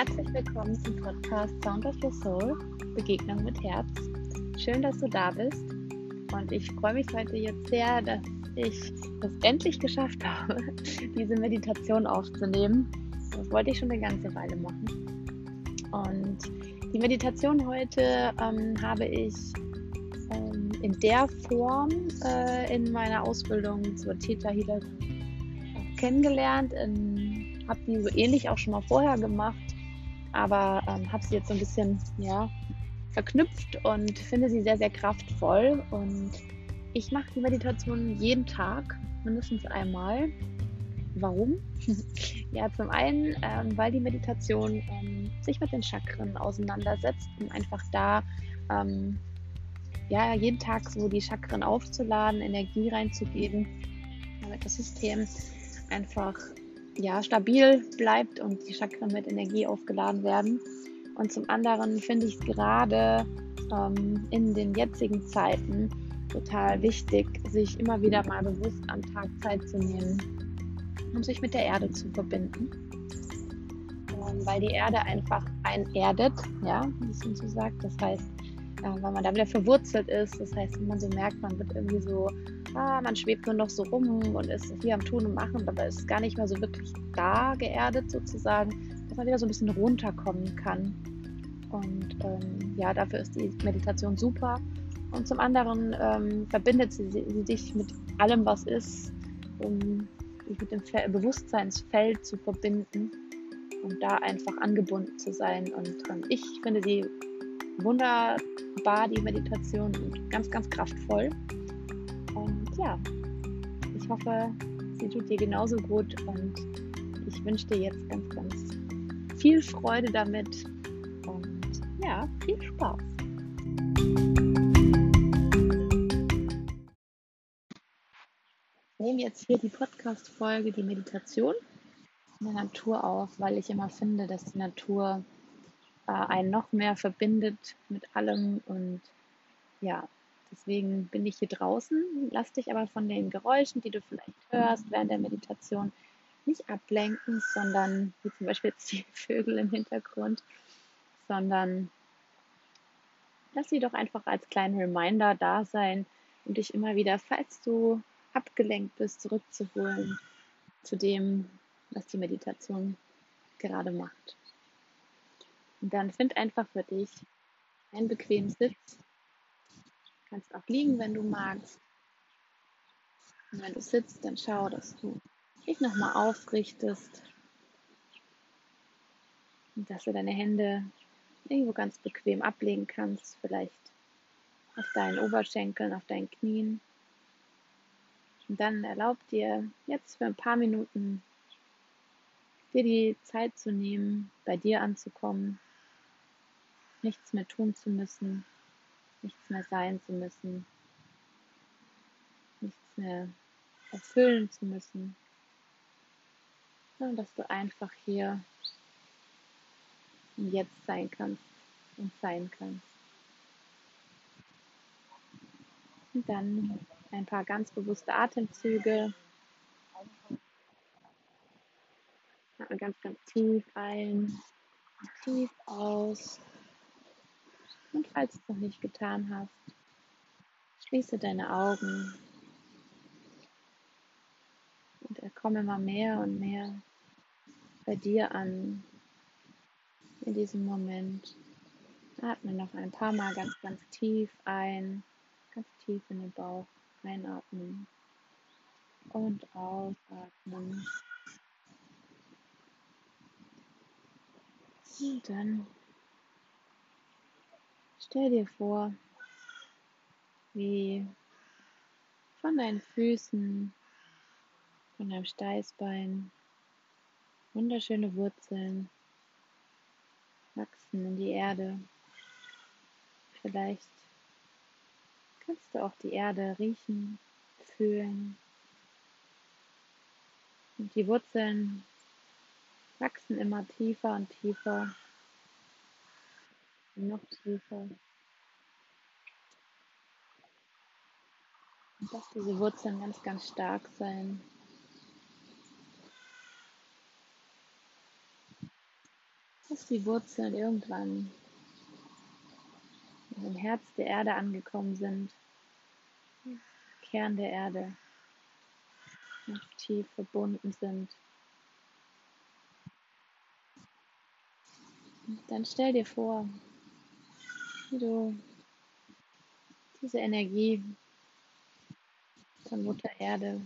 Herzlich willkommen zum Podcast Sound of Your Soul, Begegnung mit Herz. Schön, dass du da bist. Und ich freue mich heute jetzt sehr, dass ich es endlich geschafft habe, diese Meditation aufzunehmen. Das wollte ich schon eine ganze Weile machen. Und die Meditation heute ähm, habe ich ähm, in der Form äh, in meiner Ausbildung zur Theta Healerin kennengelernt. Habe die so ähnlich auch schon mal vorher gemacht, aber ähm, habe sie jetzt so ein bisschen ja, verknüpft und finde sie sehr, sehr kraftvoll. Und ich mache die Meditation jeden Tag, mindestens einmal. Warum? ja, zum einen, ähm, weil die Meditation ähm, sich mit den Chakren auseinandersetzt, um einfach da ähm, ja, jeden Tag so die Chakren aufzuladen, Energie reinzugeben, damit das System einfach ja, stabil bleibt und die Chakren mit Energie aufgeladen werden. Und zum anderen finde ich es gerade ähm, in den jetzigen Zeiten total wichtig, sich immer wieder mal bewusst am Tag Zeit zu nehmen, um sich mit der Erde zu verbinden. Ähm, weil die Erde einfach einerdet, ja, wie man so sagt. Das heißt, äh, weil man da wieder verwurzelt ist. Das heißt, wenn man so merkt, man wird irgendwie so, ah, man schwebt nur noch so rum und ist hier am Tun und Machen, aber ist gar nicht mehr so wirklich da geerdet sozusagen, dass man wieder so ein bisschen runterkommen kann. Und ähm, ja, dafür ist die Meditation super. Und zum anderen ähm, verbindet sie, sie dich mit allem, was ist, um dich mit dem Fe Bewusstseinsfeld zu verbinden und da einfach angebunden zu sein. Und ähm, ich finde sie wunderbar, die Meditation, und ganz, ganz kraftvoll. Ja, ich hoffe, sie tut dir genauso gut und ich wünsche dir jetzt ganz, ganz viel Freude damit und ja, viel Spaß. Ich nehme jetzt hier die Podcast-Folge, die Meditation in der Natur auf, weil ich immer finde, dass die Natur äh, einen noch mehr verbindet mit allem. Und ja, deswegen bin ich hier draußen. Lass dich aber von den Geräuschen, die du vielleicht hörst während der Meditation, nicht ablenken, sondern wie zum Beispiel jetzt die Vögel im Hintergrund, sondern lass sie doch einfach als kleinen Reminder da sein und dich immer wieder, falls du abgelenkt bist, zurückzuholen zu dem, was die Meditation gerade macht. Und dann find einfach für dich einen bequemen Sitz. Kannst auch liegen, wenn du magst. Und wenn du sitzt, dann schau, dass du dich nochmal aufrichtest. Und dass du deine Hände irgendwo ganz bequem ablegen kannst. Vielleicht auf deinen Oberschenkeln, auf deinen Knien. Und dann erlaub dir jetzt für ein paar Minuten dir die Zeit zu nehmen, bei dir anzukommen nichts mehr tun zu müssen, nichts mehr sein zu müssen, nichts mehr erfüllen zu müssen, sondern dass du einfach hier und jetzt sein kannst und sein kannst. Und dann ein paar ganz bewusste Atemzüge. Ganz, ganz tief ein, tief aus. Und falls du es noch nicht getan hast, schließe deine Augen und komme immer mehr und mehr bei dir an in diesem Moment. Atme noch ein paar Mal ganz, ganz tief ein, ganz tief in den Bauch einatmen und ausatmen. Und dann Stell dir vor, wie von deinen Füßen, von deinem Steißbein wunderschöne Wurzeln wachsen in die Erde. Vielleicht kannst du auch die Erde riechen, fühlen. Und die Wurzeln wachsen immer tiefer und tiefer noch tiefer. Und dass diese Wurzeln ganz, ganz stark sein. dass die Wurzeln irgendwann im Herz der Erde angekommen sind, Kern der Erde, noch tief verbunden sind. dann stell dir vor, wie du diese Energie von Mutter Erde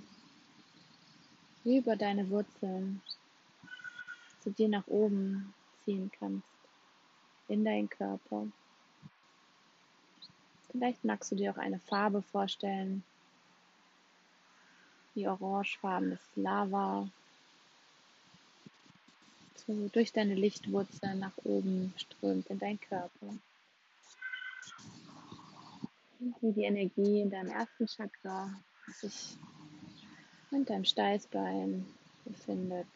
über deine Wurzeln zu dir nach oben ziehen kannst, in deinen Körper. Vielleicht magst du dir auch eine Farbe vorstellen, wie orangefarbenes Lava, so durch deine Lichtwurzeln nach oben strömt in deinen Körper. Wie die Energie in deinem ersten Chakra sich in deinem Steißbein befindet,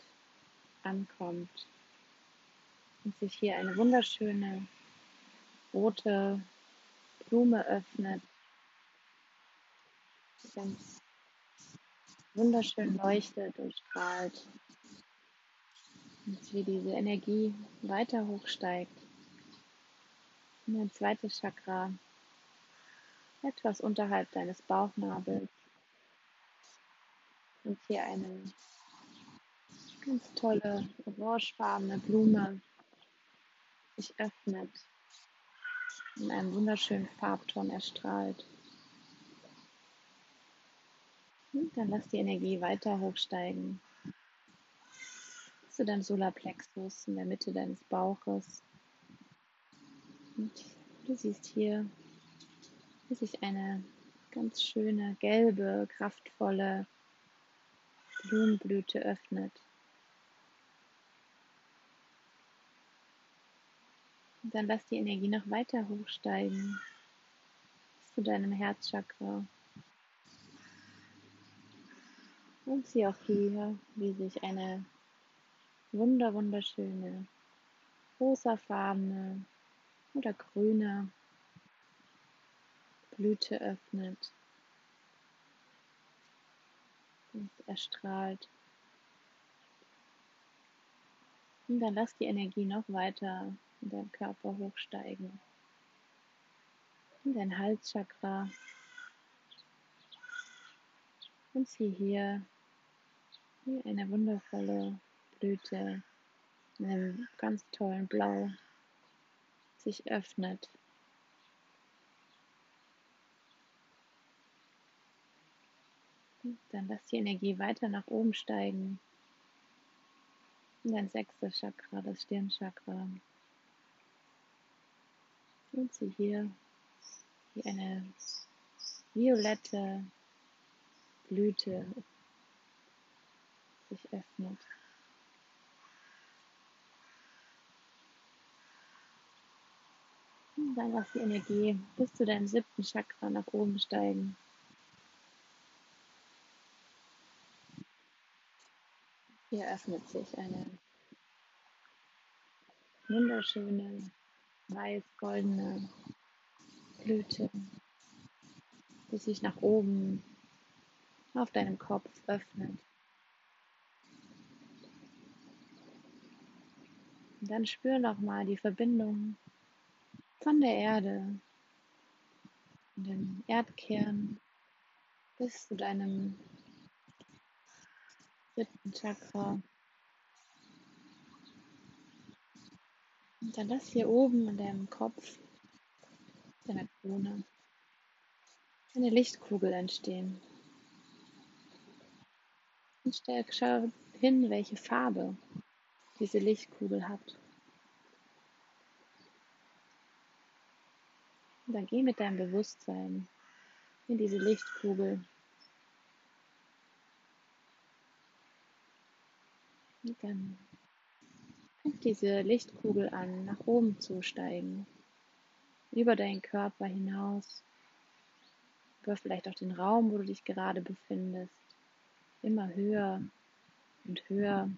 ankommt und sich hier eine wunderschöne rote Blume öffnet, die ganz wunderschön leuchtet und strahlt. Und wie diese Energie weiter hochsteigt in dein zweites Chakra, etwas unterhalb deines Bauchnabels. Und hier eine ganz tolle orangefarbene Blume sich öffnet in einem wunderschönen Farbton erstrahlt. Und dann lass die Energie weiter hochsteigen zu deinem Solarplexus in der Mitte deines Bauches. Und du siehst hier, wie sich eine ganz schöne, gelbe, kraftvolle Blumenblüte öffnet. Und dann lass die Energie noch weiter hochsteigen zu deinem Herzchakra. Und sieh auch hier, wie sich eine wunder wunderschöne rosafarbene oder grüne Blüte öffnet und erstrahlt. Und dann lass die Energie noch weiter in deinem Körper hochsteigen. In dein Halschakra. Und sieh hier wie eine wundervolle Blüte in einem ganz tollen Blau sich öffnet. Dann lass die Energie weiter nach oben steigen. In dein sechstes Chakra, das Stirnchakra. Und sie hier wie eine violette Blüte sich öffnet. Dann lass die Energie bis zu deinem siebten Chakra nach oben steigen. Hier öffnet sich eine wunderschöne weiß-goldene Blüte, die sich nach oben auf deinem Kopf öffnet. Und dann spür nochmal die Verbindung von der Erde, dem Erdkern bis zu deinem dritten Chakra. Und dann lass hier oben in deinem Kopf, deiner Krone, eine Lichtkugel entstehen. Und schau hin, welche Farbe diese Lichtkugel hat. Und dann geh mit deinem Bewusstsein in diese Lichtkugel. Und dann fängt diese Lichtkugel an, nach oben zu steigen. Über deinen Körper hinaus. Über vielleicht auch den Raum, wo du dich gerade befindest. Immer höher und höher.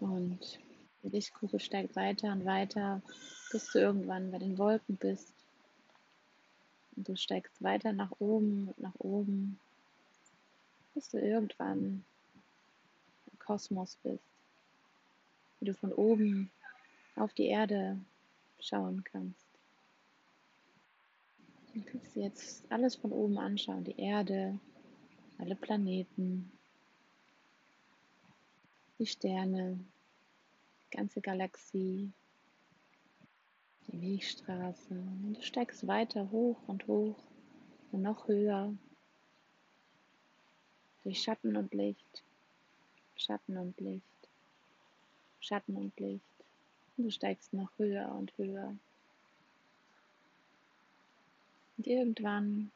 Und die Lichtkugel steigt weiter und weiter, bis du irgendwann bei den Wolken bist. Und du steigst weiter nach oben und nach oben, bis du irgendwann Kosmos bist. wie du von oben auf die Erde schauen kannst. Du kannst jetzt alles von oben anschauen, die Erde, alle Planeten, die Sterne, die ganze Galaxie, die Milchstraße. Und du steigst weiter hoch und hoch und noch höher durch Schatten und Licht, Schatten und Licht, Schatten und Licht. Und du steigst noch höher und höher. Und irgendwann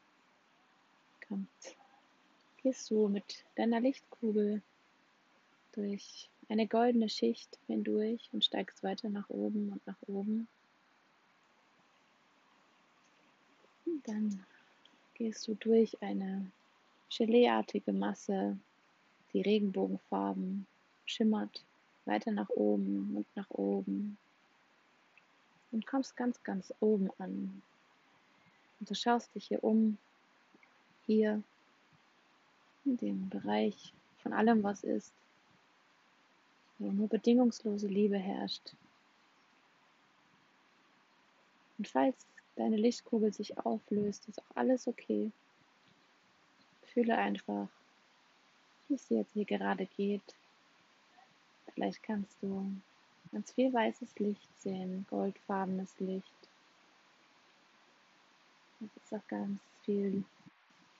kommt, gehst du mit deiner Lichtkugel durch eine goldene Schicht hindurch und steigst weiter nach oben und nach oben. Und dann gehst du durch eine geleeartige Masse, die Regenbogenfarben schimmert weiter nach oben und nach oben und kommst ganz, ganz oben an. Und du schaust dich hier um, hier in dem Bereich von allem, was ist, wo nur bedingungslose Liebe herrscht. Und falls deine Lichtkugel sich auflöst, ist auch alles okay. Fühle einfach, wie es dir jetzt hier gerade geht. Vielleicht kannst du ganz viel weißes Licht sehen, goldfarbenes Licht. Es ist auch ganz viel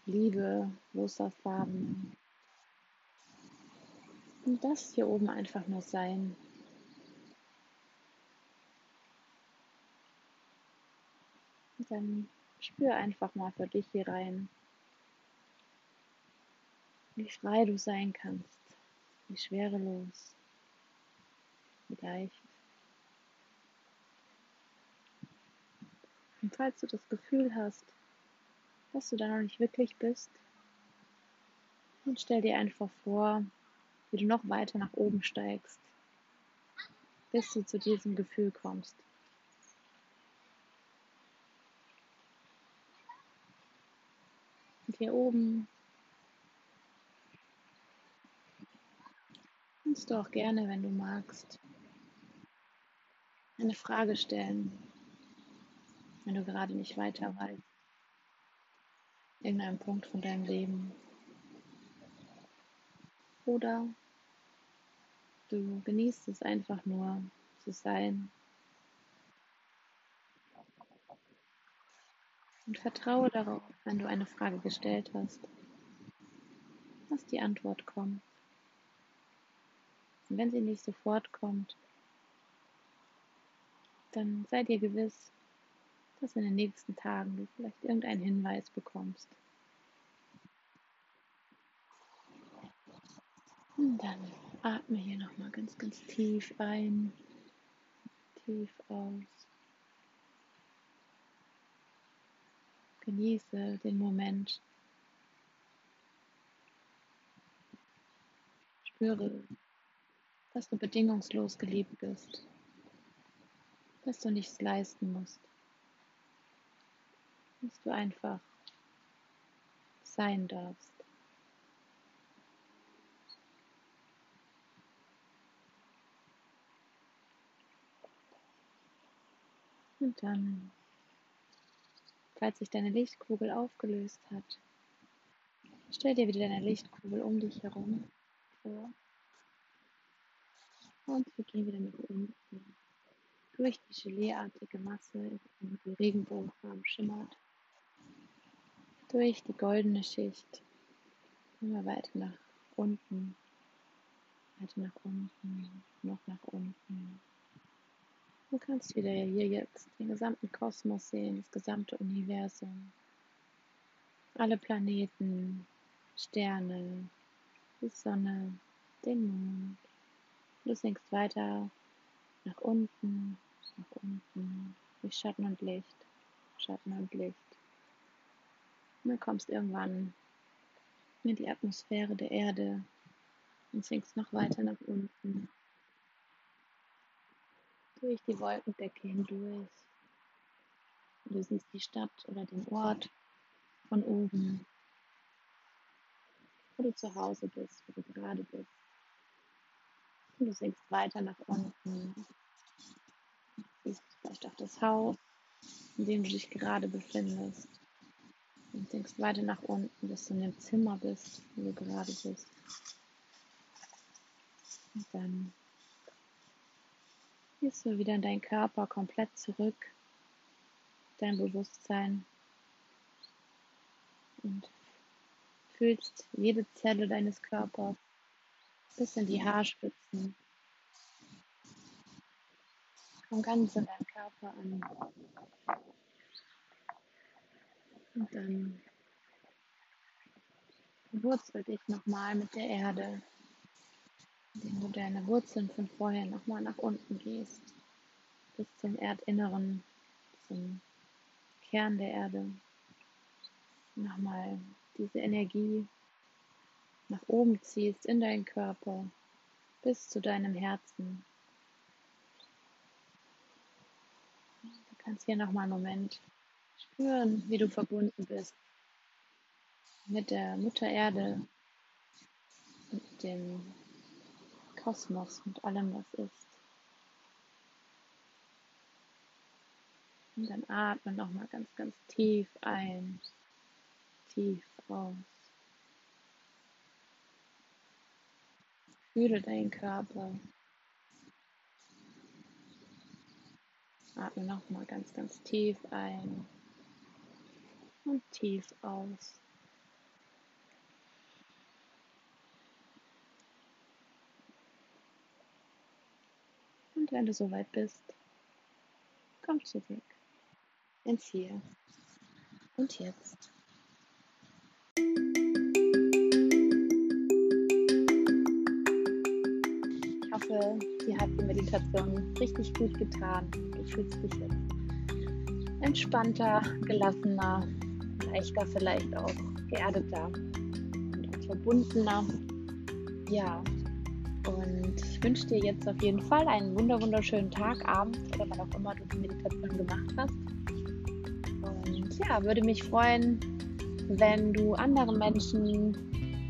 Liebe, rosa Farben. Und das hier oben einfach nur sein. Und dann spür einfach mal für dich hier rein, wie frei du sein kannst, wie schwerelos, wie leicht. Und falls du das Gefühl hast, dass du da noch nicht wirklich bist, dann stell dir einfach vor, wie du noch weiter nach oben steigst, bis du zu diesem Gefühl kommst. Und hier oben kannst du auch gerne, wenn du magst, eine Frage stellen wenn du gerade nicht weiter weißt. Irgendeinem Punkt von deinem Leben. Oder du genießt es einfach nur zu sein. Und vertraue darauf, wenn du eine Frage gestellt hast, dass die Antwort kommt. Und wenn sie nicht sofort kommt, dann sei dir gewiss, dass in den nächsten Tagen du vielleicht irgendeinen Hinweis bekommst. Und dann atme hier nochmal ganz, ganz tief ein, tief aus. Genieße den Moment. Spüre, dass du bedingungslos geliebt bist, dass du nichts leisten musst dass du einfach sein darfst. Und dann, falls sich deine Lichtkugel aufgelöst hat, stell dir wieder deine Lichtkugel um dich herum vor. Und wir gehen wieder nach unten. Durch die geleeartige Masse, die Regenbogenfarben schimmert durch die goldene Schicht immer weiter nach unten, weiter nach unten, noch nach unten. Du kannst wieder hier jetzt den gesamten Kosmos sehen, das gesamte Universum, alle Planeten, Sterne, die Sonne, den Mond. Du sinkst weiter nach unten, nach unten, durch Schatten und Licht, Schatten und Licht. Und dann kommst irgendwann in die Atmosphäre der Erde und sinkst noch weiter nach unten. Durch die Wolkendecke hindurch. Du siehst die Stadt oder den Ort von oben, wo du zu Hause bist, wo du gerade bist. Du sinkst weiter nach unten. Siehst vielleicht auch das Haus, in dem du dich gerade befindest. Und sinkst weiter nach unten, bis du in dem Zimmer bist, wo du gerade bist. Und dann gehst du wieder in deinen Körper komplett zurück, dein Bewusstsein und fühlst jede Zelle deines Körpers bis in die Haarspitzen. Komm ganz in deinem Körper an. Und dann wurzel dich nochmal mit der Erde, indem du deine Wurzeln von vorher nochmal nach unten gehst, bis zum Erdinneren, zum Kern der Erde. Nochmal diese Energie nach oben ziehst in deinen Körper bis zu deinem Herzen. Du kannst hier nochmal einen Moment spüren, wie du verbunden bist mit der Mutter Erde, mit dem Kosmos, mit allem, was ist. Und dann atme nochmal ganz, ganz tief ein, tief aus. Fühle deinen Körper. Atme nochmal ganz, ganz tief ein und tief aus. Und wenn du soweit bist, komm zurück ins Hier und Jetzt. Hoffe, dir hat die Meditation richtig gut getan. Du fühlst dich jetzt entspannter, gelassener, leichter vielleicht auch, geerdeter und auch verbundener. Ja, und ich wünsche dir jetzt auf jeden Fall einen wunderschönen Tag, Abend oder wann auch immer du die Meditation gemacht hast. Und ja, würde mich freuen, wenn du anderen Menschen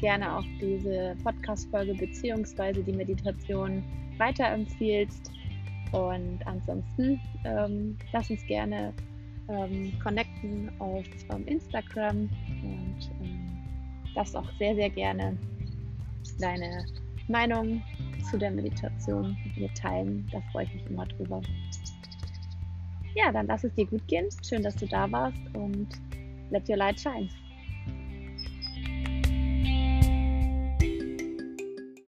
gerne auch diese Podcast-Folge bzw. die Meditation weiterempfiehlst. Und ansonsten ähm, lass uns gerne ähm, connecten auf ähm, Instagram und ähm, das auch sehr, sehr gerne deine Meinung zu der Meditation mit mir teilen. Da freue ich mich immer drüber. Ja, dann lass es dir gut gehen. Schön, dass du da warst und let your light shine.